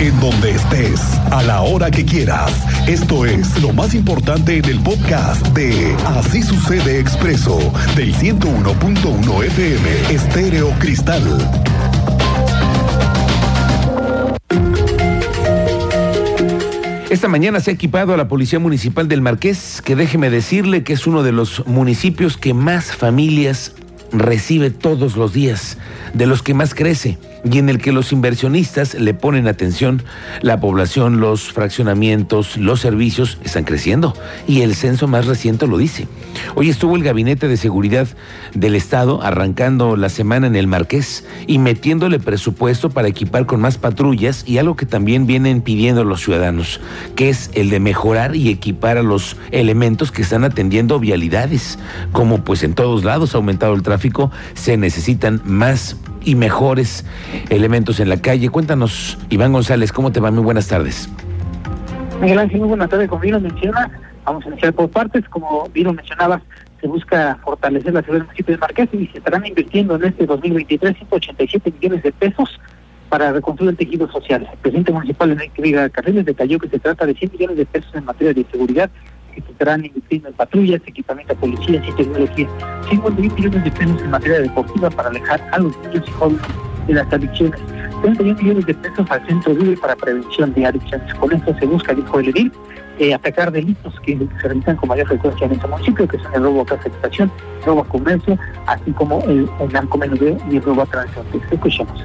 En donde estés, a la hora que quieras. Esto es lo más importante en el podcast de Así sucede expreso del 101.1 FM Estéreo Cristal. Esta mañana se ha equipado a la Policía Municipal del Marqués, que déjeme decirle que es uno de los municipios que más familias recibe todos los días, de los que más crece y en el que los inversionistas le ponen atención, la población, los fraccionamientos, los servicios están creciendo y el censo más reciente lo dice. Hoy estuvo el Gabinete de Seguridad del Estado arrancando la semana en el Marqués y metiéndole presupuesto para equipar con más patrullas y algo que también vienen pidiendo los ciudadanos, que es el de mejorar y equipar a los elementos que están atendiendo vialidades. Como pues en todos lados ha aumentado el tráfico, se necesitan más y mejores elementos en la calle. Cuéntanos, Iván González, ¿cómo te va? Muy buenas tardes. Miguel Ángel, muy buenas tardes. Como bien menciona, vamos a iniciar por partes. Como bien mencionabas, se busca fortalecer la seguridad del municipio de Marqués y se estarán invirtiendo en este 2023 187 millones de pesos para reconstruir el tejido social. El presidente municipal Enrique Viga Carriles detalló que se trata de 100 millones de pesos en materia de seguridad que estarán invirtiendo en patrullas, equipamiento de policías y tecnología. 51 millones de pesos en materia deportiva para alejar a los niños y jóvenes de las adicciones. 31 millones de pesos al Centro Libre para Prevención de Adicciones. Con esto se busca, dijo el edil, eh, atacar delitos que se realizan con mayor frecuencia en este municipio, que son el robo a casa de estación, robo a comercio, así como el, el narcomenudeo y el robo a transporte. Escuchemos.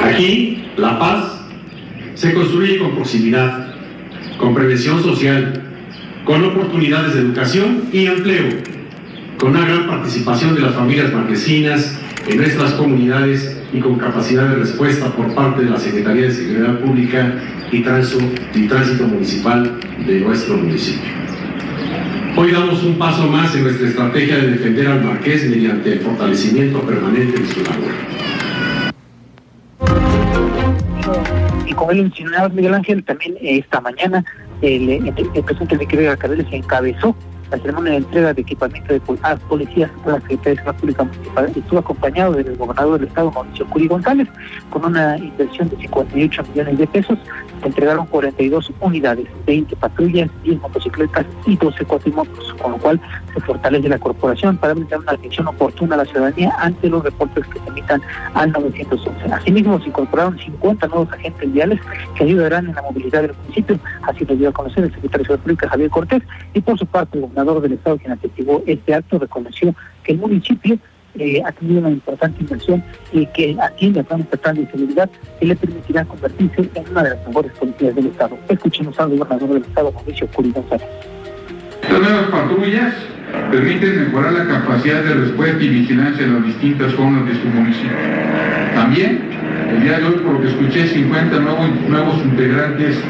Aquí, la paz se construye con proximidad, con prevención social, con oportunidades de educación y empleo, con una gran participación de las familias marquesinas en nuestras comunidades y con capacidad de respuesta por parte de la Secretaría de Seguridad Pública y Tránsito, y Tránsito Municipal de nuestro municipio. Hoy damos un paso más en nuestra estrategia de defender al Marqués mediante el fortalecimiento permanente de su labor. Y como él mencionaba Miguel Ángel, también eh, esta mañana el, el presidente Enrique Vega Carreles encabezó la ceremonia de entrega de equipamiento de a policías por la Secretaría de Seguridad Pública Municipal. Estuvo acompañado del gobernador del estado, Mauricio Curi González, con una inversión de 58 millones de pesos. Entregaron 42 unidades, 20 patrullas, 10 motocicletas y 12 cuatrimotos, con lo cual se fortalece la corporación para brindar una atención oportuna a la ciudadanía ante los reportes que se emitan al 911. Asimismo, se incorporaron 50 nuevos agentes viales que ayudarán en la movilidad del municipio, así lo dio a conocer el secretario de Seguridad Pública, Javier Cortés, y por su parte el gobernador del estado, quien atestiguó este acto, reconoció que el municipio eh, ha tenido una importante inversión y que atiende a planes estatales de seguridad que le permitirá convertirse en una de las mejores policías del estado. Escuchemos al gobernador del estado, Mauricio Curi González. Estas nuevas patrullas permiten mejorar la capacidad de respuesta y vigilancia en las distintas zonas de su municipio. También, el día de hoy, por lo que escuché, 50 nuevos, nuevos integrantes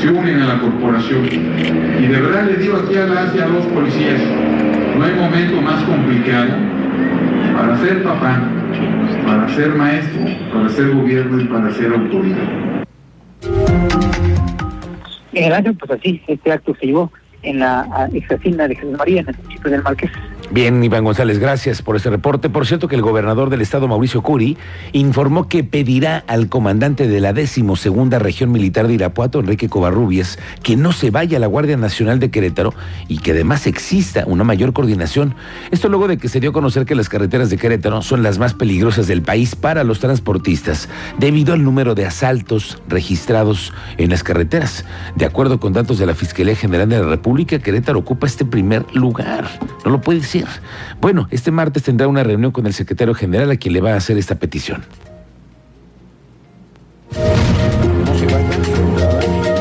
se unen a la corporación. Y de verdad les digo aquí a las y a los policías, no hay momento más complicado para ser papá, para ser maestro, para ser gobierno y para ser autoridad. En el año, pues así, este acto se llevó en la ex hacienda de Jesús María, en el municipio del Marqués. Bien, Iván González, gracias por este reporte. Por cierto, que el gobernador del estado, Mauricio Curi, informó que pedirá al comandante de la decimosegunda región militar de Irapuato, Enrique Covarrubias, que no se vaya a la Guardia Nacional de Querétaro y que además exista una mayor coordinación. Esto luego de que se dio a conocer que las carreteras de Querétaro son las más peligrosas del país para los transportistas, debido al número de asaltos registrados en las carreteras. De acuerdo con datos de la Fiscalía General de la República, Querétaro ocupa este primer lugar. No lo puede decir. Bueno, este martes tendrá una reunión con el secretario general a quien le va a hacer esta petición.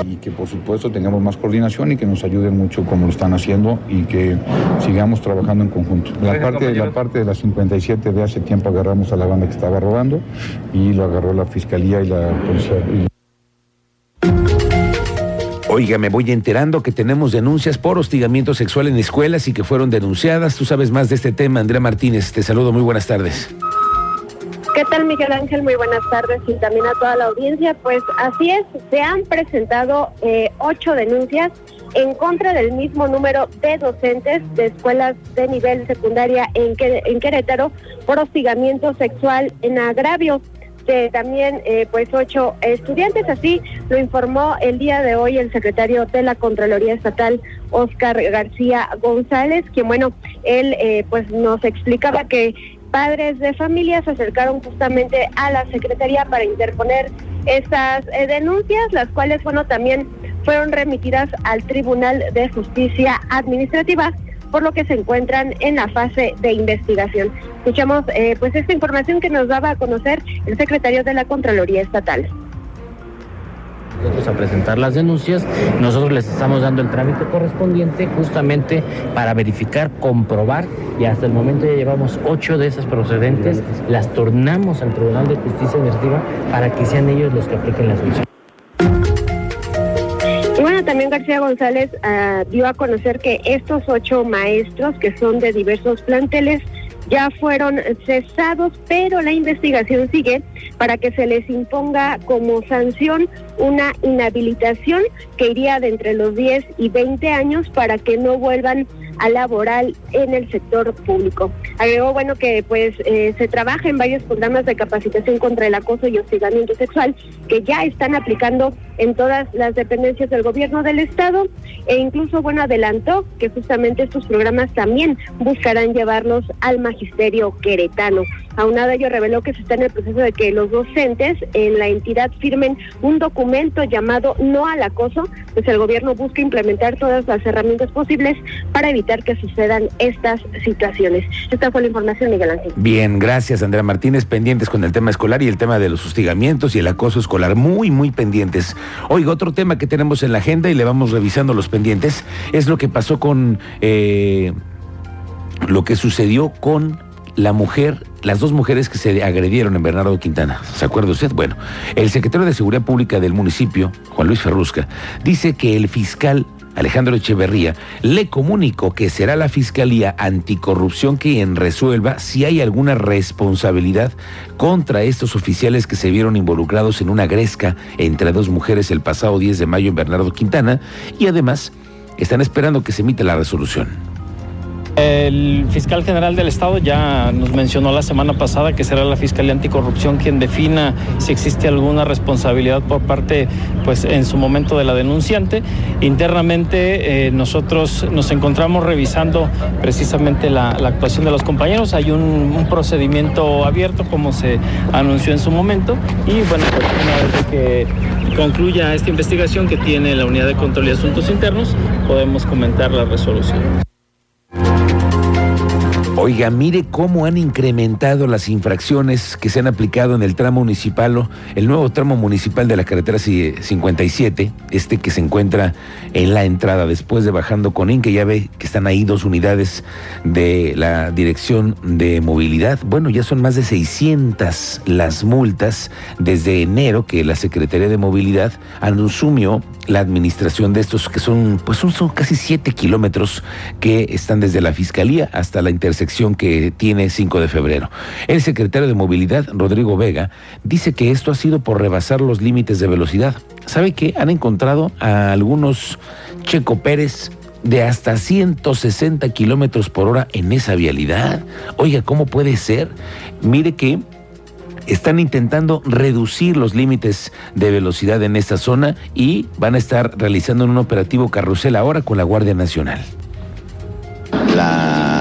y que por supuesto tengamos más coordinación y que nos ayuden mucho como lo están haciendo y que sigamos trabajando en conjunto. La parte, la parte de la 57 de hace tiempo agarramos a la banda que estaba robando y lo agarró la fiscalía y la policía. Oiga, me voy enterando que tenemos denuncias por hostigamiento sexual en escuelas y que fueron denunciadas. Tú sabes más de este tema, Andrea Martínez. Te saludo, muy buenas tardes. ¿Qué tal, Miguel Ángel? Muy buenas tardes y también a toda la audiencia. Pues así es, se han presentado eh, ocho denuncias en contra del mismo número de docentes de escuelas de nivel secundaria en Querétaro por hostigamiento sexual en agravio. De también eh, pues ocho estudiantes. Así lo informó el día de hoy el secretario de la Contraloría Estatal, Oscar García González, quien bueno, él eh, pues nos explicaba que padres de familia se acercaron justamente a la Secretaría para interponer estas eh, denuncias, las cuales, bueno, también fueron remitidas al Tribunal de Justicia Administrativa, por lo que se encuentran en la fase de investigación. Escuchamos eh, pues esta información que nos daba a conocer el secretario de la Contraloría Estatal nosotros a presentar las denuncias. Nosotros les estamos dando el trámite correspondiente justamente para verificar, comprobar y hasta el momento ya llevamos ocho de esas procedentes, las tornamos al Tribunal de Justicia Administrativa para que sean ellos los que apliquen la sanción. También García González uh, dio a conocer que estos ocho maestros, que son de diversos planteles, ya fueron cesados, pero la investigación sigue para que se les imponga como sanción una inhabilitación que iría de entre los 10 y 20 años para que no vuelvan a laboral en el sector público. Agregó, bueno, que pues eh, se trabaja en varios programas de capacitación contra el acoso y hostigamiento sexual que ya están aplicando en todas las dependencias del gobierno del estado e incluso, bueno, adelantó que justamente estos programas también buscarán llevarlos al magisterio queretano. Aunado a ello, reveló que se está en el proceso de que los docentes en la entidad firmen un documento llamado No al acoso, pues el gobierno busca implementar todas las herramientas posibles para evitar que sucedan estas situaciones. Esta fue la información, Miguel Ángel. Bien, gracias, Andrea Martínez. Pendientes con el tema escolar y el tema de los hostigamientos y el acoso escolar. Muy, muy pendientes. Oiga, otro tema que tenemos en la agenda y le vamos revisando los pendientes es lo que pasó con eh, lo que sucedió con la mujer, las dos mujeres que se agredieron en Bernardo Quintana. ¿Se acuerda usted? Bueno, el secretario de Seguridad Pública del municipio, Juan Luis Ferrusca, dice que el fiscal Alejandro Echeverría, le comunicó que será la Fiscalía Anticorrupción quien resuelva si hay alguna responsabilidad contra estos oficiales que se vieron involucrados en una gresca entre dos mujeres el pasado 10 de mayo en Bernardo Quintana y además están esperando que se emita la resolución. El fiscal general del Estado ya nos mencionó la semana pasada que será la Fiscalía Anticorrupción quien defina si existe alguna responsabilidad por parte, pues en su momento de la denunciante. Internamente eh, nosotros nos encontramos revisando precisamente la, actuación de los compañeros. Hay un, un, procedimiento abierto como se anunció en su momento y bueno, pues una vez que concluya esta investigación que tiene la Unidad de Control y Asuntos Internos, podemos comentar la resolución. Oiga, mire cómo han incrementado las infracciones que se han aplicado en el tramo municipal, el nuevo tramo municipal de la carretera 57, este que se encuentra en la entrada después de bajando con Inca, ya ve que están ahí dos unidades de la Dirección de Movilidad. Bueno, ya son más de 600 las multas desde enero que la Secretaría de Movilidad asumió la administración de estos que son, pues son, son casi 7 kilómetros que están desde la Fiscalía hasta la intersección que tiene 5 de febrero. El secretario de Movilidad, Rodrigo Vega, dice que esto ha sido por rebasar los límites de velocidad. ¿Sabe qué? Han encontrado a algunos Checo Pérez de hasta 160 kilómetros por hora en esa vialidad. Oiga, ¿cómo puede ser? Mire que están intentando reducir los límites de velocidad en esta zona y van a estar realizando un operativo carrusel ahora con la Guardia Nacional.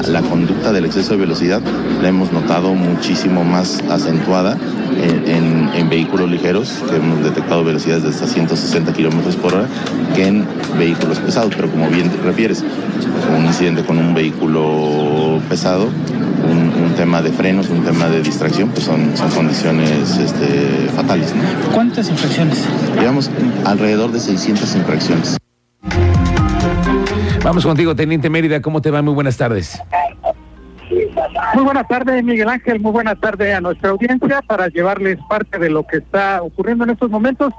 La conducta del exceso de velocidad la hemos notado muchísimo más acentuada en, vehículos ligeros, que hemos detectado velocidades de hasta 160 kilómetros por hora, que en vehículos pesados. Pero como bien refieres, un incidente con un vehículo pesado, un, tema de frenos, un tema de distracción, pues son, son condiciones este, fatales. ¿Cuántas infracciones? Llevamos alrededor de 600 infracciones. Vamos contigo, Teniente Mérida. ¿Cómo te va? Muy buenas tardes. Muy buenas tardes, Miguel Ángel. Muy buenas tardes a nuestra audiencia para llevarles parte de lo que está ocurriendo en estos momentos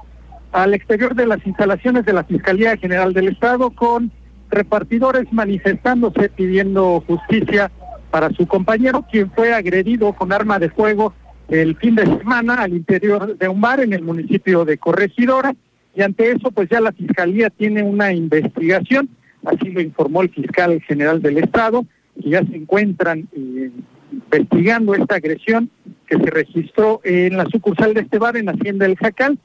al exterior de las instalaciones de la Fiscalía General del Estado con repartidores manifestándose pidiendo justicia para su compañero, quien fue agredido con arma de fuego el fin de semana al interior de un bar en el municipio de Corregidora. Y ante eso, pues ya la Fiscalía tiene una investigación así lo informó el fiscal general del Estado, que ya se encuentran eh, investigando esta agresión que se registró en la sucursal de este bar en Hacienda El Jacal.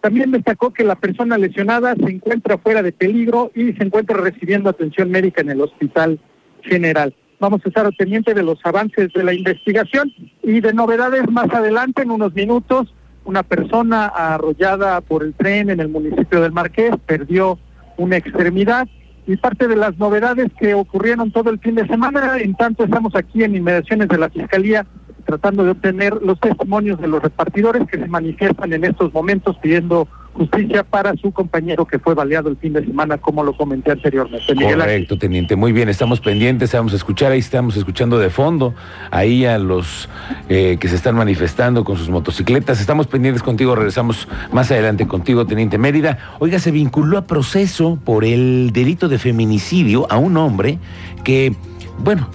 También destacó que la persona lesionada se encuentra fuera de peligro y se encuentra recibiendo atención médica en el Hospital General. Vamos a estar pendiente de los avances de la investigación y de novedades más adelante, en unos minutos. Una persona arrollada por el tren en el municipio del Marqués perdió una extremidad y parte de las novedades que ocurrieron todo el fin de semana. En tanto, estamos aquí en inmediaciones de la Fiscalía tratando de obtener los testimonios de los repartidores que se manifiestan en estos momentos pidiendo justicia para su compañero que fue baleado el fin de semana, como lo comenté anteriormente. Correcto, teniente. Muy bien, estamos pendientes, vamos a escuchar, ahí estamos escuchando de fondo, ahí a los eh, que se están manifestando con sus motocicletas. Estamos pendientes contigo, regresamos más adelante contigo, teniente Mérida. Oiga, se vinculó a proceso por el delito de feminicidio a un hombre que bueno,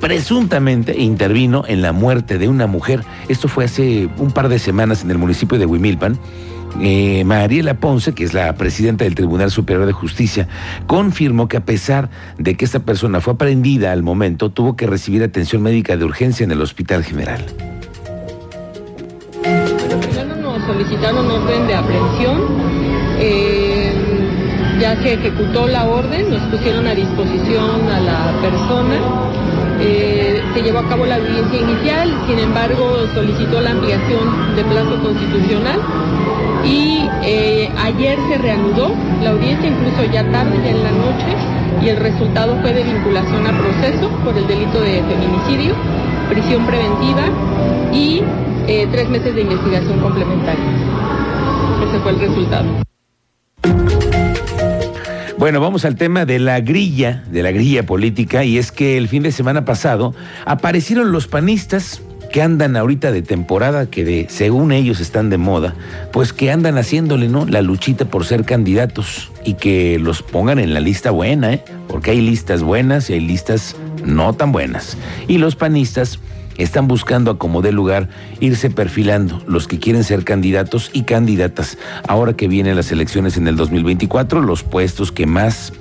presuntamente intervino en la muerte de una mujer. Esto fue hace un par de semanas en el municipio de Huimilpan. Eh, Mariela Ponce, que es la presidenta del Tribunal Superior de Justicia, confirmó que a pesar de que esta persona fue aprendida al momento, tuvo que recibir atención médica de urgencia en el Hospital General. Bueno, nos solicitaron orden de aprehensión. Eh, ya se ejecutó la orden, nos pusieron a disposición a la persona. Eh, se llevó a cabo la audiencia inicial, sin embargo solicitó la ampliación de plazo constitucional y eh, ayer se reanudó la audiencia, incluso ya tarde, ya en la noche, y el resultado fue de vinculación a proceso por el delito de feminicidio, prisión preventiva y eh, tres meses de investigación complementaria. Ese fue el resultado. Bueno, vamos al tema de la grilla, de la grilla política, y es que el fin de semana pasado aparecieron los panistas que andan ahorita de temporada, que de, según ellos están de moda, pues que andan haciéndole, ¿no? La luchita por ser candidatos y que los pongan en la lista buena, ¿eh? Porque hay listas buenas y hay listas no tan buenas. Y los panistas están buscando a como dé lugar irse perfilando los que quieren ser candidatos y candidatas. Ahora que vienen las elecciones en el 2024, los puestos que más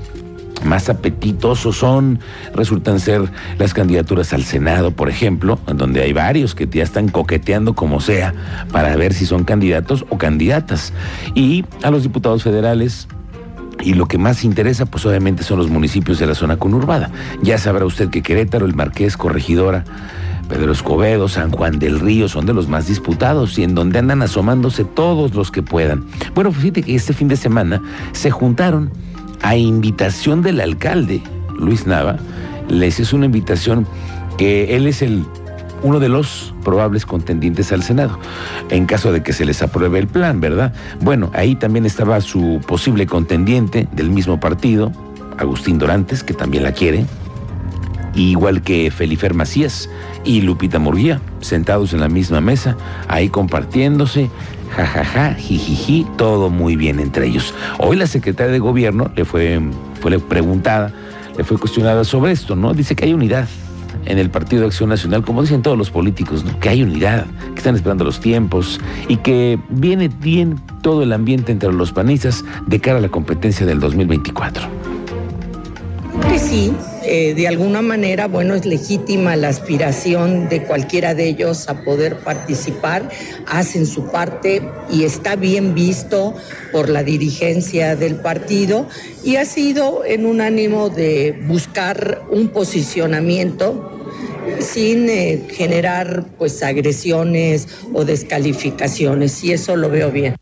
más apetitosos son, resultan ser las candidaturas al Senado, por ejemplo, donde hay varios que ya están coqueteando como sea para ver si son candidatos o candidatas. Y a los diputados federales, y lo que más interesa, pues obviamente son los municipios de la zona conurbada. Ya sabrá usted que Querétaro, el Marqués, Corregidora, Pedro Escobedo, San Juan del Río son de los más disputados y en donde andan asomándose todos los que puedan. Bueno, fíjate que este fin de semana se juntaron a invitación del alcalde, Luis Nava, les hizo una invitación que él es el uno de los probables contendientes al Senado, en caso de que se les apruebe el plan, ¿verdad? Bueno, ahí también estaba su posible contendiente del mismo partido, Agustín Dorantes, que también la quiere, igual que Felifer Macías y Lupita Murguía, sentados en la misma mesa, ahí compartiéndose, jajaja, jijiji, todo muy bien entre ellos. Hoy la secretaria de gobierno le fue, fue preguntada, le fue cuestionada sobre esto, ¿no? Dice que hay unidad en el Partido de Acción Nacional, como dicen todos los políticos, que hay unidad, que están esperando los tiempos y que viene bien todo el ambiente entre los panistas de cara a la competencia del 2024. Que sí, eh, de alguna manera, bueno, es legítima la aspiración de cualquiera de ellos a poder participar, hacen su parte y está bien visto por la dirigencia del partido y ha sido en un ánimo de buscar un posicionamiento sin eh, generar pues agresiones o descalificaciones y eso lo veo bien.